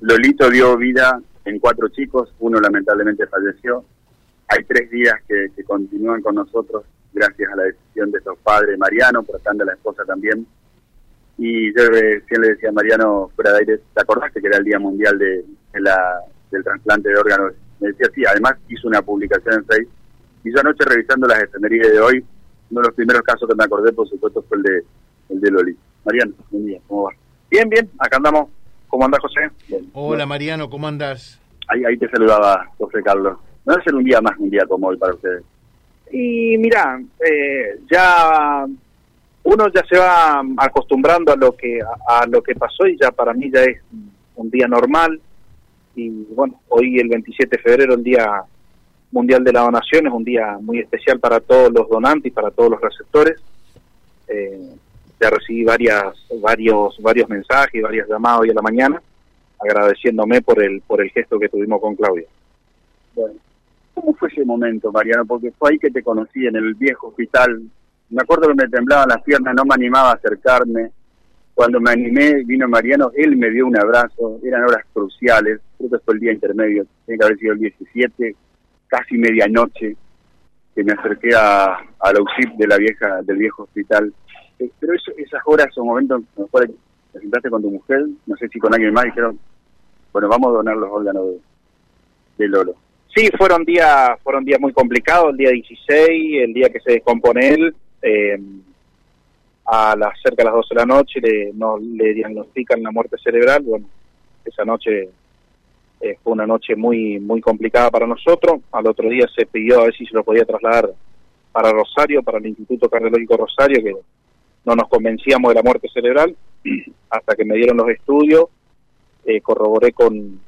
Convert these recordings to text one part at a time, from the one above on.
Lolito dio vida en cuatro chicos, uno lamentablemente falleció. Hay tres días que, continúan con nosotros gracias a la decisión de estos padres, Mariano, por anda la esposa también. Y yo siempre le decía a Mariano fuera de aire, ¿te acordaste que era el Día Mundial de, la, del trasplante de órganos? Me decía, sí, además hizo una publicación en Facebook. Y yo anoche revisando las efemérides de hoy, uno de los primeros casos que me acordé, por supuesto, fue el de, el de Loli. Mariano, buen día, ¿cómo va? Bien, bien, acá andamos. ¿Cómo anda José? Hola Mariano, ¿cómo andas? Ahí, ahí te saludaba José Carlos. No debe ser un día más un día como hoy para ustedes. Y mira, eh, ya uno ya se va acostumbrando a lo que a, lo que pasó y ya para mí ya es un día normal y bueno hoy el 27 de febrero el día mundial de la donación es un día muy especial para todos los donantes y para todos los receptores eh, recibí varias varios varios mensajes varias llamadas hoy a la mañana agradeciéndome por el por el gesto que tuvimos con Claudia bueno ¿Cómo fue ese momento, Mariano? Porque fue ahí que te conocí, en el viejo hospital. Me acuerdo que me temblaban las piernas, no me animaba a acercarme. Cuando me animé, vino Mariano, él me dio un abrazo, eran horas cruciales, creo que fue el día intermedio, tiene que haber sido el 17, casi medianoche, que me acerqué a, a la UCIP de la vieja, del viejo hospital. Pero esas horas son momentos, mejor te sentaste con tu mujer, no sé si con alguien más, dijeron, bueno, vamos a donar los órganos de, de Lolo. Sí, fueron días, fueron días muy complicados, el día 16, el día que se descompone él, eh, a las cerca de las 12 de la noche le, no, le diagnostican la muerte cerebral, bueno, esa noche eh, fue una noche muy muy complicada para nosotros, al otro día se pidió a ver si se lo podía trasladar para Rosario, para el Instituto Cardiológico Rosario, que no nos convencíamos de la muerte cerebral, hasta que me dieron los estudios, eh, corroboré con,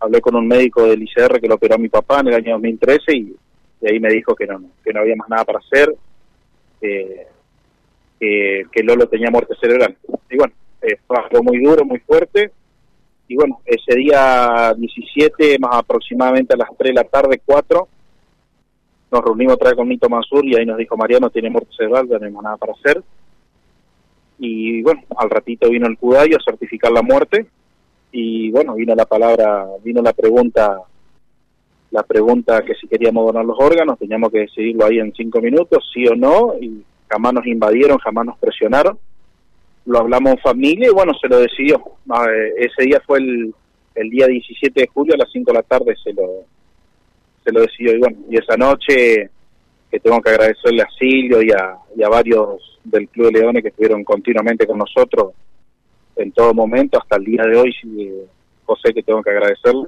hablé con un médico del ICR que lo operó a mi papá en el año 2013 y de ahí me dijo que no, que no había más nada para hacer, que, que, Lolo tenía muerte cerebral. Y bueno, eh, muy duro, muy fuerte. Y bueno, ese día 17, más aproximadamente a las 3 de la tarde, 4, nos reunimos otra vez con Nito Mansur y ahí nos dijo, Mariano tiene muerte cerebral, no tenemos nada para hacer. Y bueno, al ratito vino el CUDAI a certificar la muerte y bueno, vino la palabra, vino la pregunta, la pregunta que si queríamos donar los órganos, teníamos que decidirlo ahí en cinco minutos, sí o no, y jamás nos invadieron, jamás nos presionaron. Lo hablamos en familia y bueno, se lo decidió. Ah, eh, ese día fue el, el día 17 de julio a las 5 de la tarde se lo, se lo decidió. Y bueno, y esa noche que tengo que agradecerle a Silvio y a, varios del Club de Leones que estuvieron continuamente con nosotros, en todo momento, hasta el día de hoy, José, que tengo que agradecerle,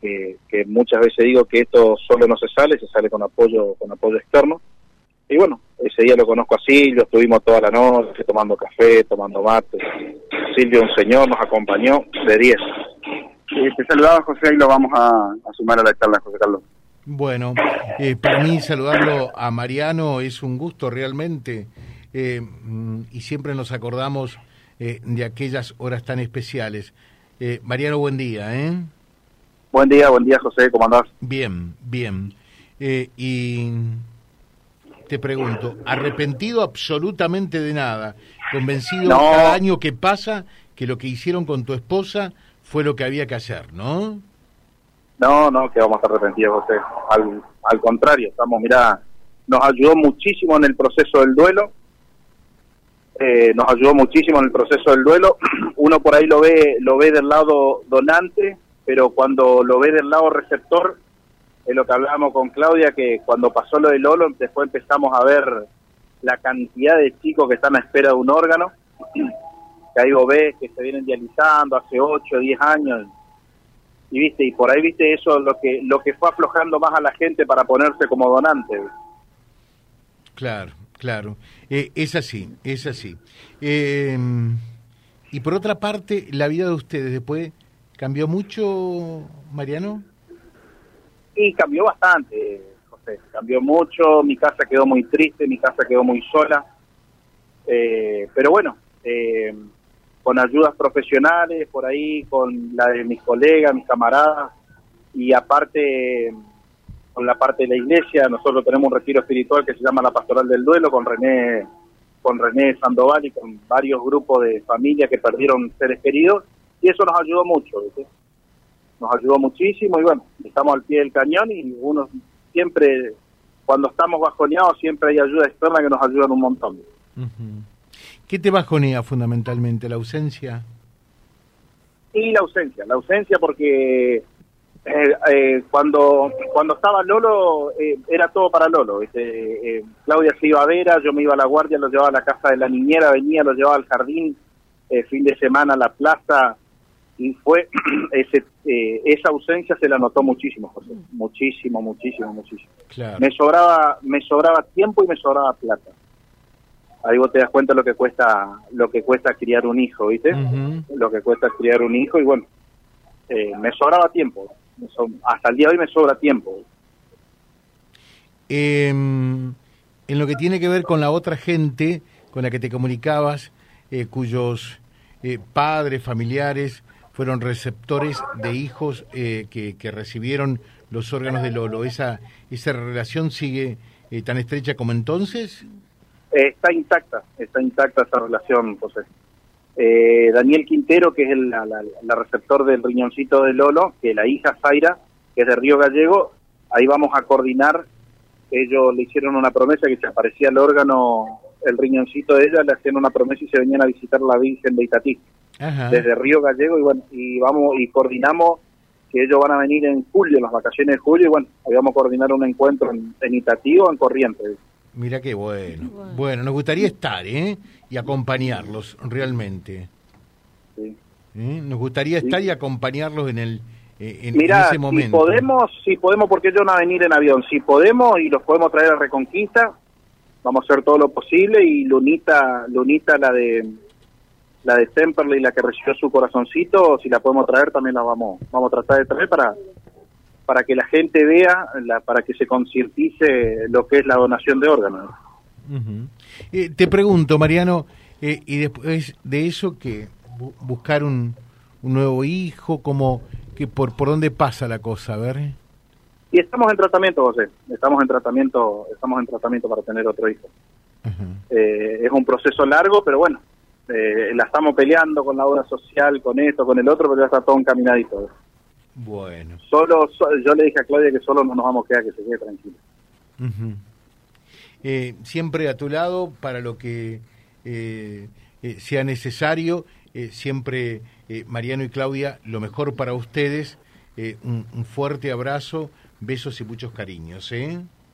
que, muchas veces digo que esto solo no se sale, se sale con apoyo, con apoyo externo. Y bueno, ese día lo conozco a Silvio, estuvimos toda la noche tomando café, tomando mate. Silvio, un señor, nos acompañó de 10. te saludaba José y lo vamos a, sumar a la charla, José Carlos. Bueno, eh, para mí saludarlo a Mariano es un gusto realmente eh, mm, y siempre nos acordamos eh, de aquellas horas tan especiales. Eh, Mariano, buen día, ¿eh? Buen día, buen día, José, ¿cómo andás? Bien, bien. Eh, y te pregunto, ¿arrepentido absolutamente de nada? ¿Convencido cada año que pasa que lo que hicieron con tu esposa fue lo que había que hacer, no? No, no, que vamos a estar arrepentidos, José. Al, al contrario, estamos, mira, nos ayudó muchísimo en el proceso del duelo, eh, nos ayudó muchísimo en el proceso del duelo. Uno por ahí lo ve, lo ve del lado donante, pero cuando lo ve del lado receptor, es lo que hablábamos con Claudia, que cuando pasó lo de Lolo, después empezamos a ver la cantidad de chicos que están a espera de un órgano, que vos ves que se vienen dializando hace 8, 10 años, y viste, y por ahí viste eso lo que, lo que fue aflojando más a la gente para ponerse como donante. Claro, Claro, eh, es así, es así. Em, y por otra parte, la vida de ustedes después cambió mucho, Mariano. Sí, cambió bastante, José. Cambió mucho. Mi casa quedó muy triste, mi casa quedó muy sola. Eh, pero bueno, eh, con ayudas profesionales por ahí, con la de mis colegas, mis camaradas y aparte con la parte de la iglesia. Nosotros tenemos un retiro espiritual que se llama la Pastoral del Duelo con René, con René Sandoval y con varios grupos de familias que perdieron seres queridos. y eso nos ayudó mucho, nos ayudó muchísimo y bueno, estamos al pie del cañón y uno siempre, cuando estamos bajoneados, siempre hay ayuda externa que nos ayudan un montón. ¿Qué te bajonea fundamentalmente? ¿La ausencia? Y la ausencia, la ausencia porque eh, eh, cuando cuando estaba Lolo eh, era todo para Lolo. Claudia se iba a Vera, yo me iba a la guardia, lo llevaba a la casa de la niñera, venía, lo llevaba al jardín, fin de semana a la plaza y fue ese, esa ausencia se la notó muchísimo, José, muchísimo, muchísimo, muchísimo. Me sobraba me sobraba tiempo y me sobraba plata ahí vos te das cuenta lo que cuesta lo que cuesta criar un hijo, ¿viste? Lo que cuesta criar un hijo y bueno, eh, me sobraba tiempo. hasta el día de hoy me sobra tiempo. Em, en lo que tiene que ver con la otra gente con la que te comunicabas, eh, cuyos eh, padres, familiares fueron receptores de hijos que, que, recibieron los órganos de Lolo, ¿esa, esa relación sigue tan estrecha como entonces? Está intacta, está intacta esa relación, José. Eh, Daniel Quintero, que es el la, receptor del riñoncito de Lolo, que la hija Zaira, que es de Río Gallego, ahí vamos a coordinar. Ellos le hicieron una promesa que se aparecía el órgano, el riñoncito de ella, le hacían una promesa y se venían a visitar la Virgen de Itatí, desde Río Gallego, y bueno, y vamos y coordinamos que ellos van a venir en julio, en las vacaciones de julio, y bueno, ahí vamos a coordinar un encuentro en, en Itatí o en Corrientes. Mira qué bueno. bueno. nos gustaría estar, ¿eh? Y acompañarlos realmente. Sí. ¿Eh? Nos gustaría estar y acompañarlos en el eh, en, ese momento. Si podemos, si podemos, porque ellos van a venir en avión. Si podemos y los podemos traer a Reconquista, vamos a hacer todo lo posible y Lunita, Lunita la de la de Temperley, la que recibió su corazoncito, si la podemos traer también la vamos, vamos a tratar de traer para para que la gente vea, la, para que se concientice lo que es la donación de órganos. Eh, te pregunto, Mariano, eh, y después de eso, que buscar un, nuevo hijo, como que por por dónde pasa la cosa, a ver. Y estamos en tratamiento, José. Estamos en tratamiento, estamos en tratamiento para tener otro hijo. Eh, es un proceso largo, pero bueno, la estamos peleando con la obra social, con esto, con el otro, pero ya está todo encaminadito. Bueno. Solo, yo le dije a Claudia que solo no nos vamos a quedar, que se quede tranquila. Eh, siempre a tu lado para lo que eh, eh, sea necesario. siempre, Mariano y Claudia, lo mejor para ustedes. Un, un, fuerte abrazo, besos y muchos cariños.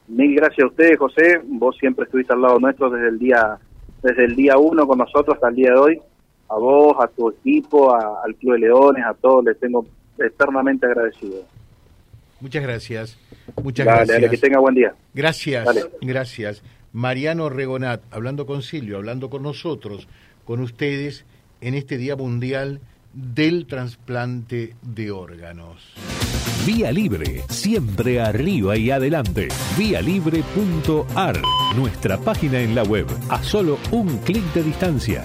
Mil gracias a ustedes, José. Vos siempre estuviste al lado nuestro desde el día desde el día uno con nosotros hasta el día de hoy. A vos, a tu equipo, al Club de Leones, a todos les tengo eternamente agradecido. Muchas gracias. Muchas gracias. que tenga buen día. Gracias. Gracias. Mariano Regonat, hablando con Silvio, hablando con nosotros, con ustedes, en este Día Mundial del Trasplante de Órganos. Vía Libre, siempre arriba y adelante. Vialibre.ar, nuestra página en la web, a solo un clic de distancia